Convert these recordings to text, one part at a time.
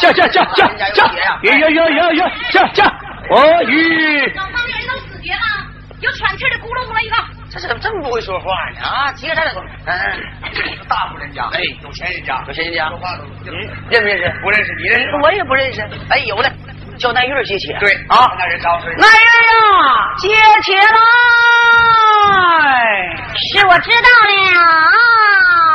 下下下下下，呀呀呀呀呀，下下，我与。老方人都死绝吗？有喘气的咕噜咕噜一个。这怎么这么不会说话呢？啊，接着说。嗯，大户人家，哎，有钱人家，有钱人家。说话都嗯，认不认识？不认识，你认识？我也不认识。哎，有的，叫那月接钱。对啊，那人招谁？那月呀，接钱来。哎是我知道了。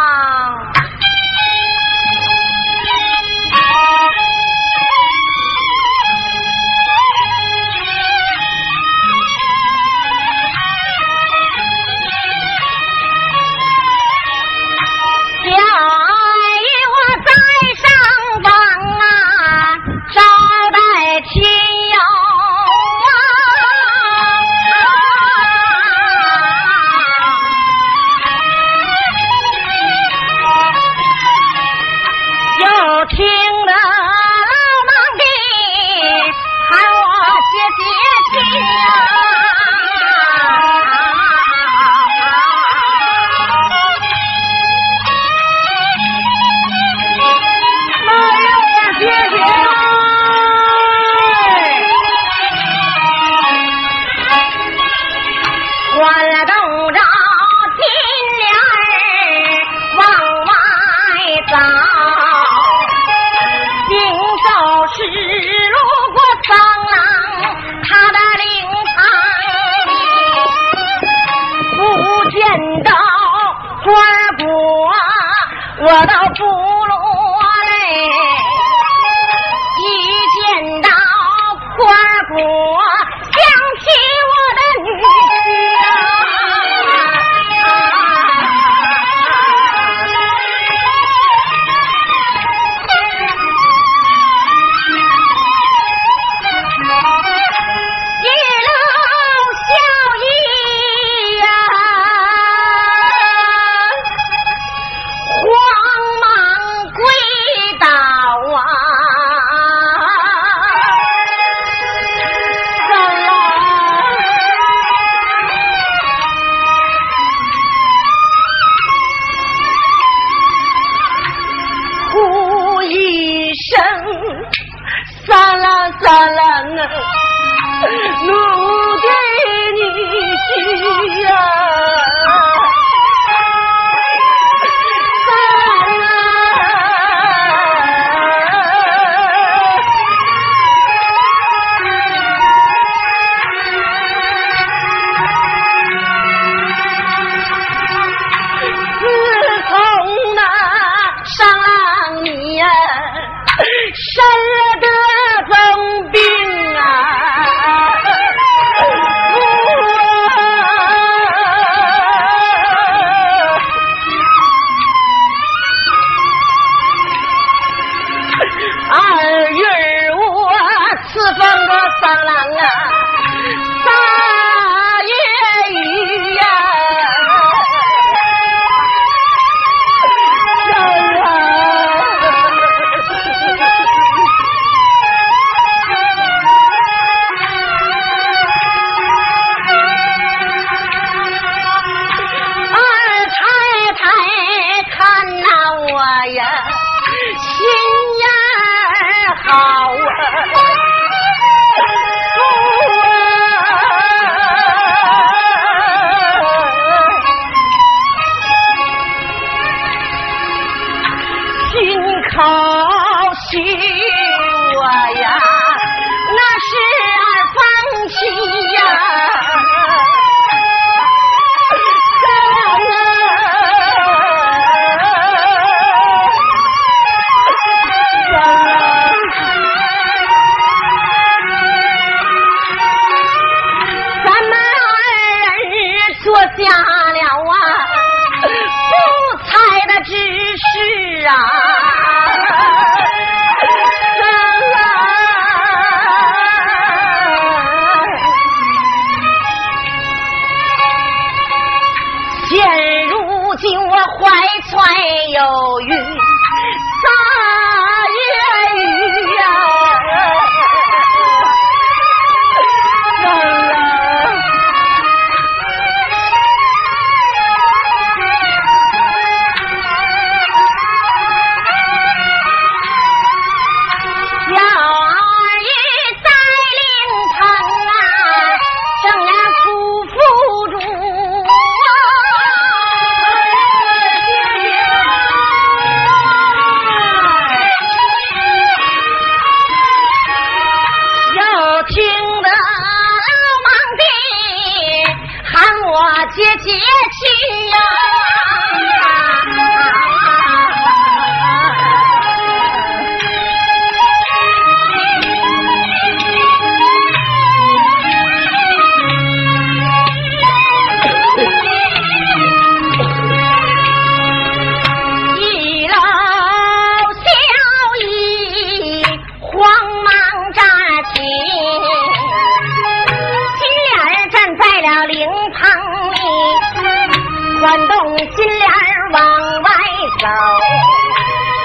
走，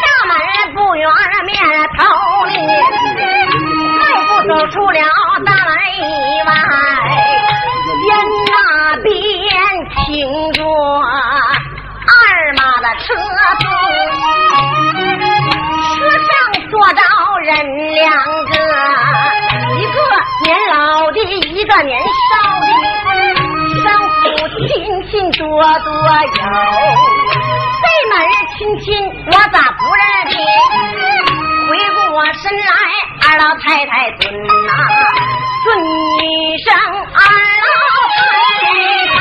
大门不远面头里，迈步走出了大门以外，边那边停着二马的车子。车上坐着人两个，一个年老的，一个年少，亲多多有。这门亲亲我咋不认得？回过身来，二老太太尊呐、尊一声二老太太，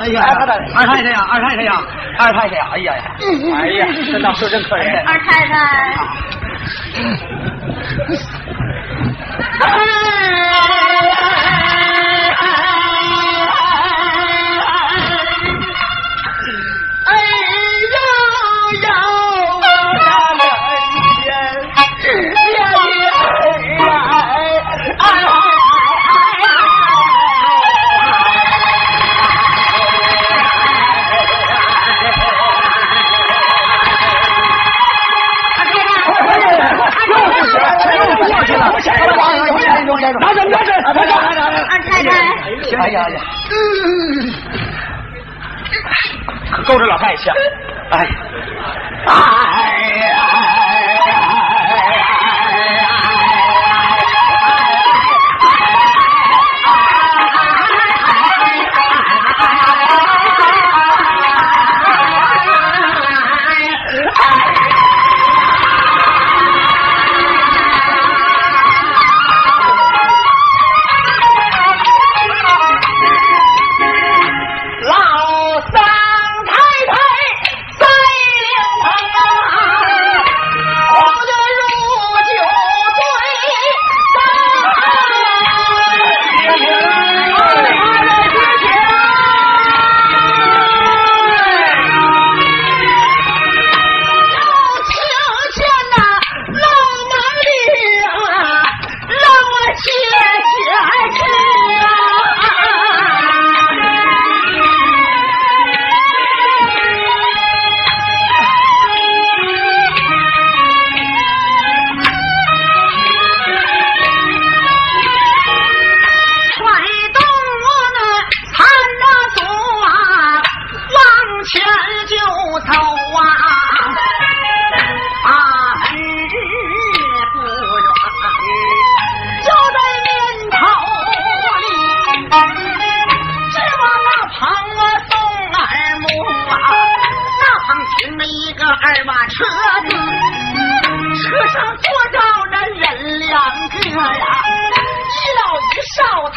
二太太呀，二太太呀，二太太呀，哎呀呀，哎呀，这倒是真可怜。二太太。呀呀，可够着老太太呛，哎呀，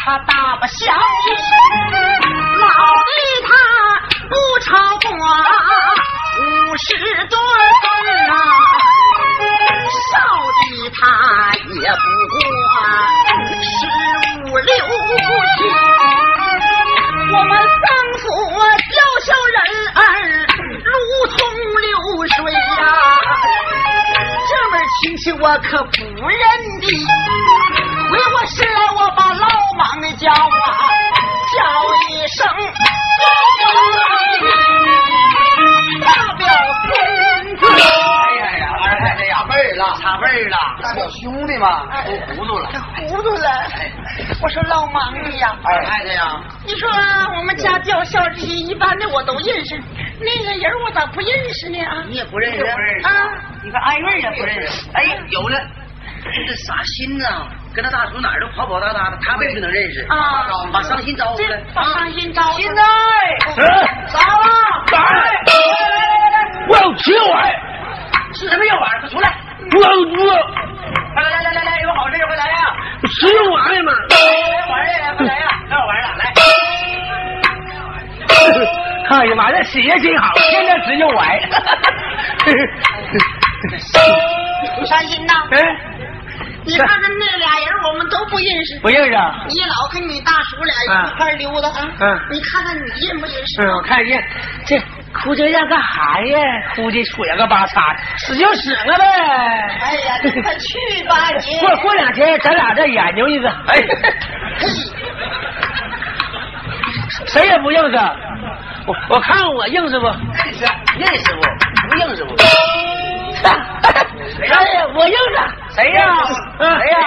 他大不小，老的他不超过五十多岁啊，少的他也不过十五六岁。我们张府叫小人儿如同流水呀，这门亲戚我可不认的。嘛，都糊涂了。糊涂了。我说老王呀，二太太呀，你说我们家叫小这些一般的我都认识，那个人我咋不认识呢？啊你也不认识？啊，你看艾瑞也不认识。哎，有了，这啥心呐？跟他大叔哪儿都跑跑哒哒的，他为什么能认识？啊把伤心招呼这来。把伤心招呼心爱，嗯，咋了？来我要吃碗，吃什么药丸？快出来！我我来来来来来，有好事快来呀！吃碗嘛。来玩呀，快来呀！来玩了，来。哎呀妈，这心也真好，天天吃就碗。伤心呐。哎，你看看那俩人，我们都不认识。不认识啊？你老跟你大叔俩一块溜达啊？嗯你看看你认不认识？嗯，我看认这哭这样干啥呀？哭的水个巴叉，死就死了呗。哎呀，你快去吧你！过过两天咱俩再研究一个。哎，谁也不 认识。我我看看我认识不？认识认识不？不认识不？哎呀，我认识。谁呀？嗯，谁呀？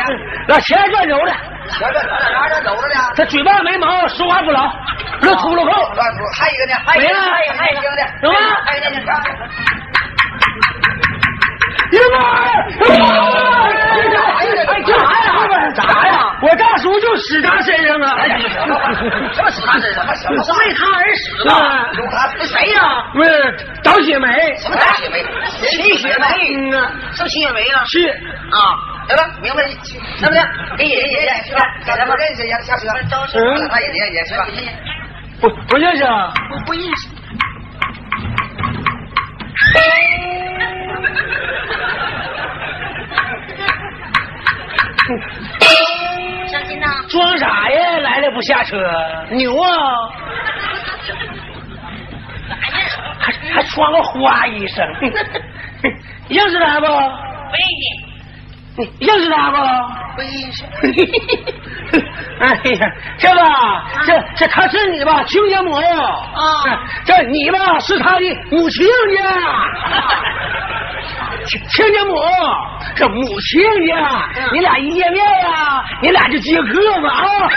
老钱转轴的，前面咱俩哪哪走着呢？他嘴巴没毛，说话不牢，那秃噜后。乱说，还有一个呢，还有一个，还有一个，还有一个呢，什么还有一个呢，英儿，哎，干啥呀？啥呀？我大叔就死他身上啊！哎什么死他身上？什么是为他而死的？嗯他谁呀？不是倒血霉，什么大血霉？秦血霉？嗯啊，是秦血霉啊？是啊，来吧，明白？那不能给爷爷爷去吧？给他们认识一下，下车。嗯他爷爷爷去吧。不不认识啊？我不认识。伤心呐。装啥呀？来了不下车，牛啊！还还穿个花衣裳，认识他不？不认识，你认识他不？不认识。哎呀，这吧，这这他是你吧亲家母啊，这你吧是他的母亲家，亲亲家母，这母亲家，你俩一见面呀，你俩就接客吧啊，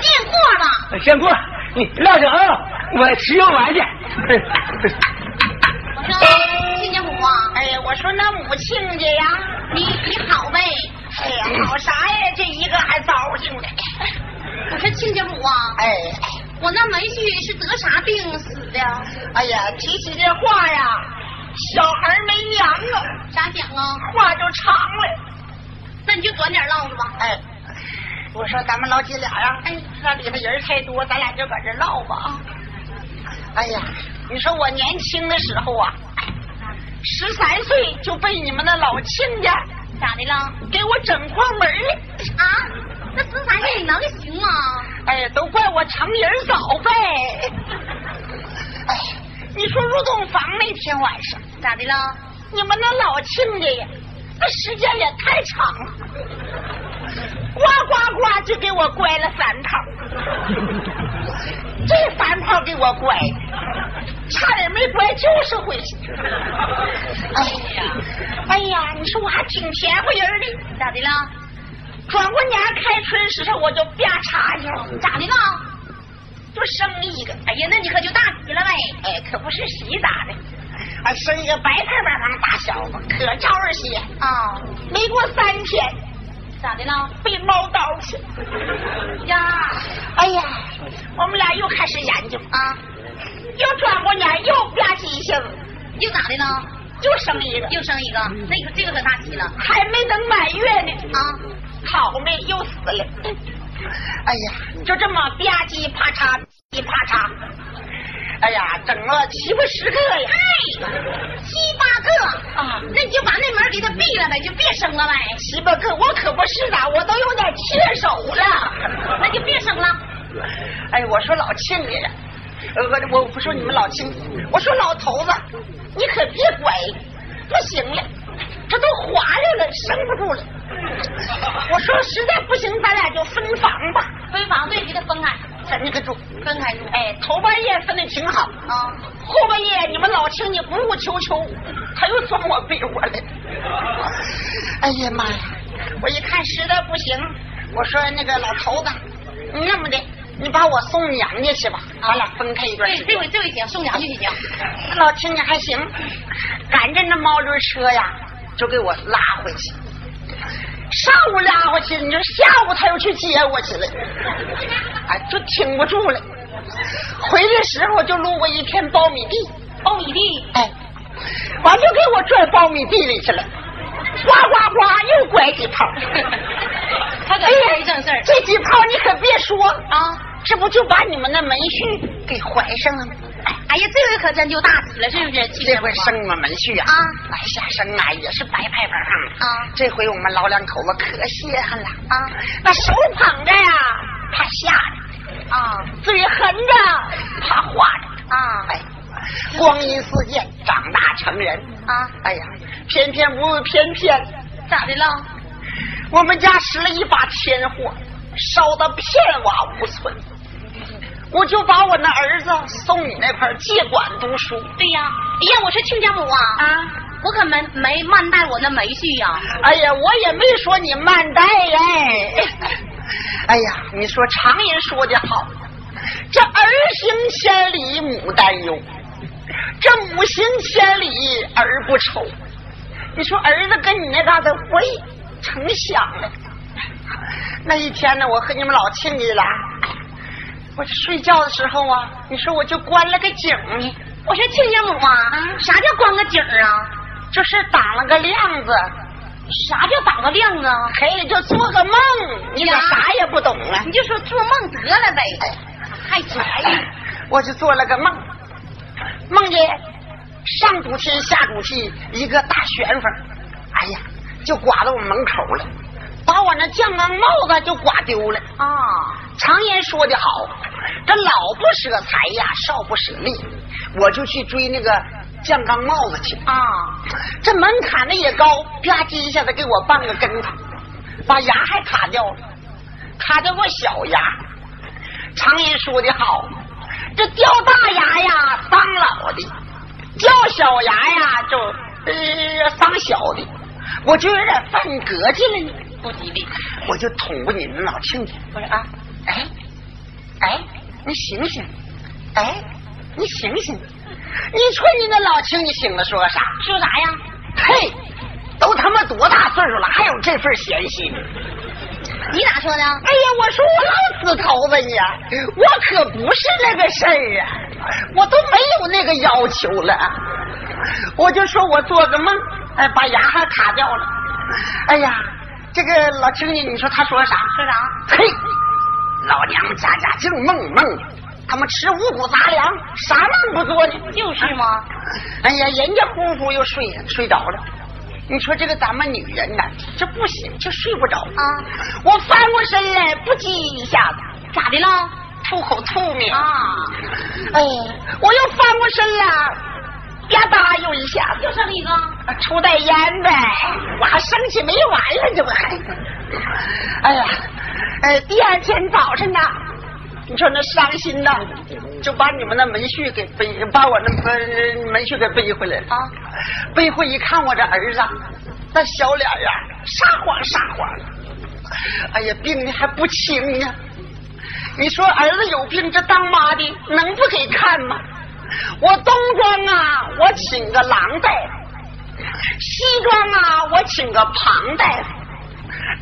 见过了。先过，你撂着啊，我吃药丸去。我说亲家母啊，哎呀，我说那母亲家呀，你你好呗？哎呀，好啥呀？这一个还糟践的。我说亲家母啊，哎，我那门婿是得啥病死的？哎呀，提起这话呀，小孩没娘啊，咋讲啊？话就长了。那你就短点唠着吧。哎，我说咱们老姐俩呀，哎，那里头人太多，咱俩就搁这唠吧啊。哎呀，你说我年轻的时候啊，十三岁就被你们那老亲家咋的了？给我整破门了啊！那十三岁你能行吗？哎呀，都怪我成人早呗。哎，你说入洞房那天晚上咋的了？你们那老亲家呀，那时间也太长了，呱呱呱就给我乖了三套。这三套给我拐的，差点没拐九十回去。哎呀，哎呀，你说我还挺甜乎人的，咋的了？转过年开春时候我就啪嚓一下，咋的了？就生一个。哎呀，那你可就大吉了呗。哎，可不是喜咋的？还生一个白胖白胖大小子，可招人喜啊！没过三天，咋的了？被猫刀去呀！哎呀，我们俩又开始研究啊，又转过年又吧唧一下子，又咋的呢？又生一个，又生一个，那个这个可大喜了，还没等满月呢啊，好妹又死了。哎呀，就这么吧唧啪嚓，一啪嚓。哎呀，整了七八十个呀！哎，七八个啊！那你就把那门给他闭了呗，就别生了呗。七八个，我可不是的，我都有点缺手了。那就别生了。哎，我说老亲家我我不说你们老青，我说老头子，你可别拐，不行了，这都滑溜了，生不住了。我说实在不行，咱俩就分房吧。分房对，给他分开，分开住，分开住。哎，头半夜分的挺好啊，后半夜你们老青你鼓鼓秋秋，他又钻我被窝来。哎呀妈呀！我一看实在不行，我说那个老头子，你那么的，你把我送娘家去吧，咱俩分开一段时这间。回这回行，送娘去就行。老亲家还行，赶着那毛驴车呀，就给我拉回去。上午拉回去，你说下午他又去接我去了，哎，就挺不住了。回来时候就路过一片苞米地，苞米地，哎，完就给我拽苞米地里去了，呱呱呱又拐几泡。他搁哎这儿正事儿这几泡你可别说，啊！这不就把你们那门婿给怀上了吗？哎呀，这回可真就大喜了，是不是？这回生我们婿啊，啊来下生啊也是白拍拍上啊这回我们老两口子可稀罕了啊！那手捧着呀，怕吓着；啊嘴横着，怕化着。啊哎，光阴似箭，长大成人。啊！哎呀，偏偏不偏偏，咋的了？我们家拾了一把天火，烧得片瓦无存。我就把我那儿子送你那块儿借管读书。对呀，哎呀，我是亲家母啊！啊，我可没没慢待我那梅婿呀。哎呀，我也没说你慢待哎。哎呀，你说常言说的好，这儿行千里母担忧，这母行千里儿不愁。你说儿子跟你那嘎达，我也成想了。那一天呢，我和你们老亲家俩，我这睡觉的时候啊，你说我就关了个井呢，我说亲家母啊，啥叫关个井啊？就是挡了个亮子。啥叫打个亮啊？嘿，就做个梦，你咋啥也不懂啊？你就说做梦得了呗。太拽了。我就做了个梦，梦见上主天下主气一个大旋风，哎呀，就刮到我门口了，把我那酱缸帽子就刮丢了。啊，常言说的好，这老不舍财呀，少不舍力，我就去追那个酱缸帽子去。啊，这门槛子也高，吧唧一下子给我绊个跟头，把牙还卡掉了，卡掉个小牙。常言说的好，这掉大牙呀伤老的，掉小牙呀就呃伤小的，我就有点犯膈气了呢。不吉利。我就捅过你们老亲家，我说啊，哎，哎，你醒醒，哎，你醒醒，你瞅你那老亲家醒了说个啥？说啥呀？嘿，都他妈多大岁数了，还有这份闲心？你咋说的？哎呀，我说我老死头子呀，我可不是那个事儿啊，我都没有那个要求了。我就说我做个梦，哎，把牙还卡掉了。哎呀，这个老青年，你说他说啥？说啥？嘿，老娘家家净梦梦，他们吃五谷杂粮，啥梦不做呢？就是嘛。哎呀，人家呼呼又睡，睡着了。你说这个咱们女人呐，这不行，就睡不着啊。我翻过身来，不叽一下子，咋的了？吐口吐沫。啊，哎，我又翻过身了，吧嗒又一下子，又剩一个。出袋烟呗。我还生气没完了，这不还？哎呀，呃，第二天早晨呢，你说那伤心呐，就把你们那门婿给背，把我那门门婿给背回来了。啊，背回一看，我这儿子那小脸呀，沙黄沙黄的，哎呀，病的还不轻呢。你说儿子有病，这当妈的能不给看吗？我东庄啊，我请个郎大夫；西庄啊，我请个庞大夫；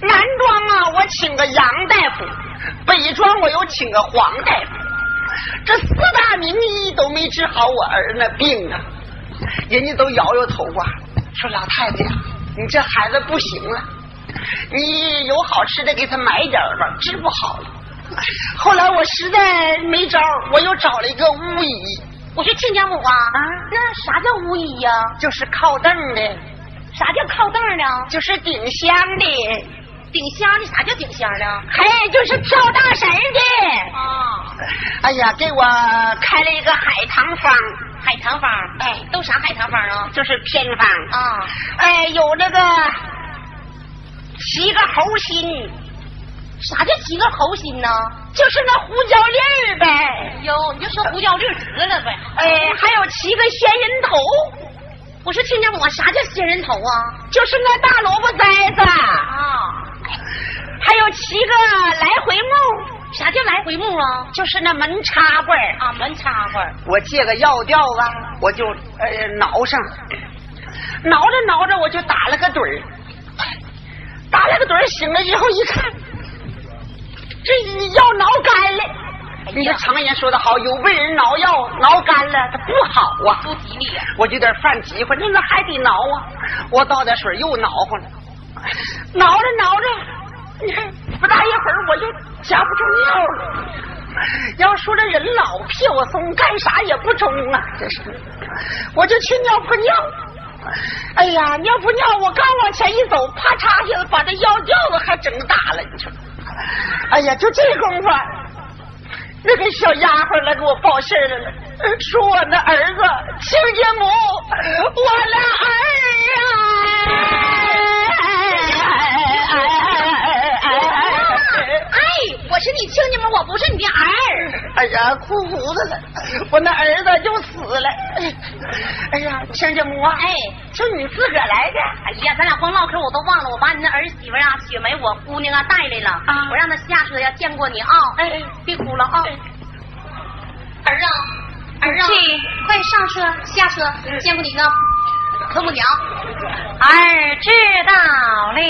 南庄啊，我请个杨大夫；北庄我又请个黄大夫。这四大名医都没治好我儿那病啊！人家都摇摇头啊，说老太太呀，你这孩子不行了，你有好吃的给他买点吧，治不好了。后来我实在没招，我又找了一个巫医，我说亲家母啊，啊那啥叫巫医呀、就是靠凳的，啥叫靠凳呢？就是顶香的，顶香的，啥叫顶香的？嘿，就是跳大神的。啊，哎呀，给我开了一个海棠方，海棠方，哎都啥海棠方啊？就是偏方。啊，哎，有那个七个猴心，啥叫七个猴心呢？就是那胡椒粒儿呗。哟，你就说胡椒粒儿得了呗。哎，还有七个仙人头，我说亲家母啊，啥叫仙人头啊？就是那大萝卜栽子。啊，还有七个来回木，啥叫来回木啊？就是那门插棍儿。啊，门插棍儿。我借个药吊子，我就呃挠上，挠着挠着我就打了个盹儿，打了个盹儿，醒了之后一看，这药挠干了。你说常言说的好，有被人挠药挠干了，它不好啊，不吉利呀、我就有点犯急欢，那那还得挠啊！我倒点水又挠乎了，挠着挠着，你看不大一会儿我就夹不住尿了。要说这人老屁股松，干啥也不中啊！这是，我就去尿泡尿。哎呀，尿泡尿，我刚往前一走，啪嚓一下子把这腰吊子还整打了，你说？哎呀，就这功夫，那个小丫鬟来给我报信来了，说我那儿子亲家母，我俩儿我是你亲家母，我不是你的儿。哎呀，哭胡子了，我那儿子就死了。哎呀，亲家母啊，哎，是你自个儿来的。哎呀，咱俩光唠嗑我都忘了，我把你那儿媳妇啊，雪梅我姑娘啊带来了，啊我让她下车呀，见过你啊。哎，别哭了啊。儿啊，儿啊，快上车下车，见过你呢，婆母娘。儿知道了。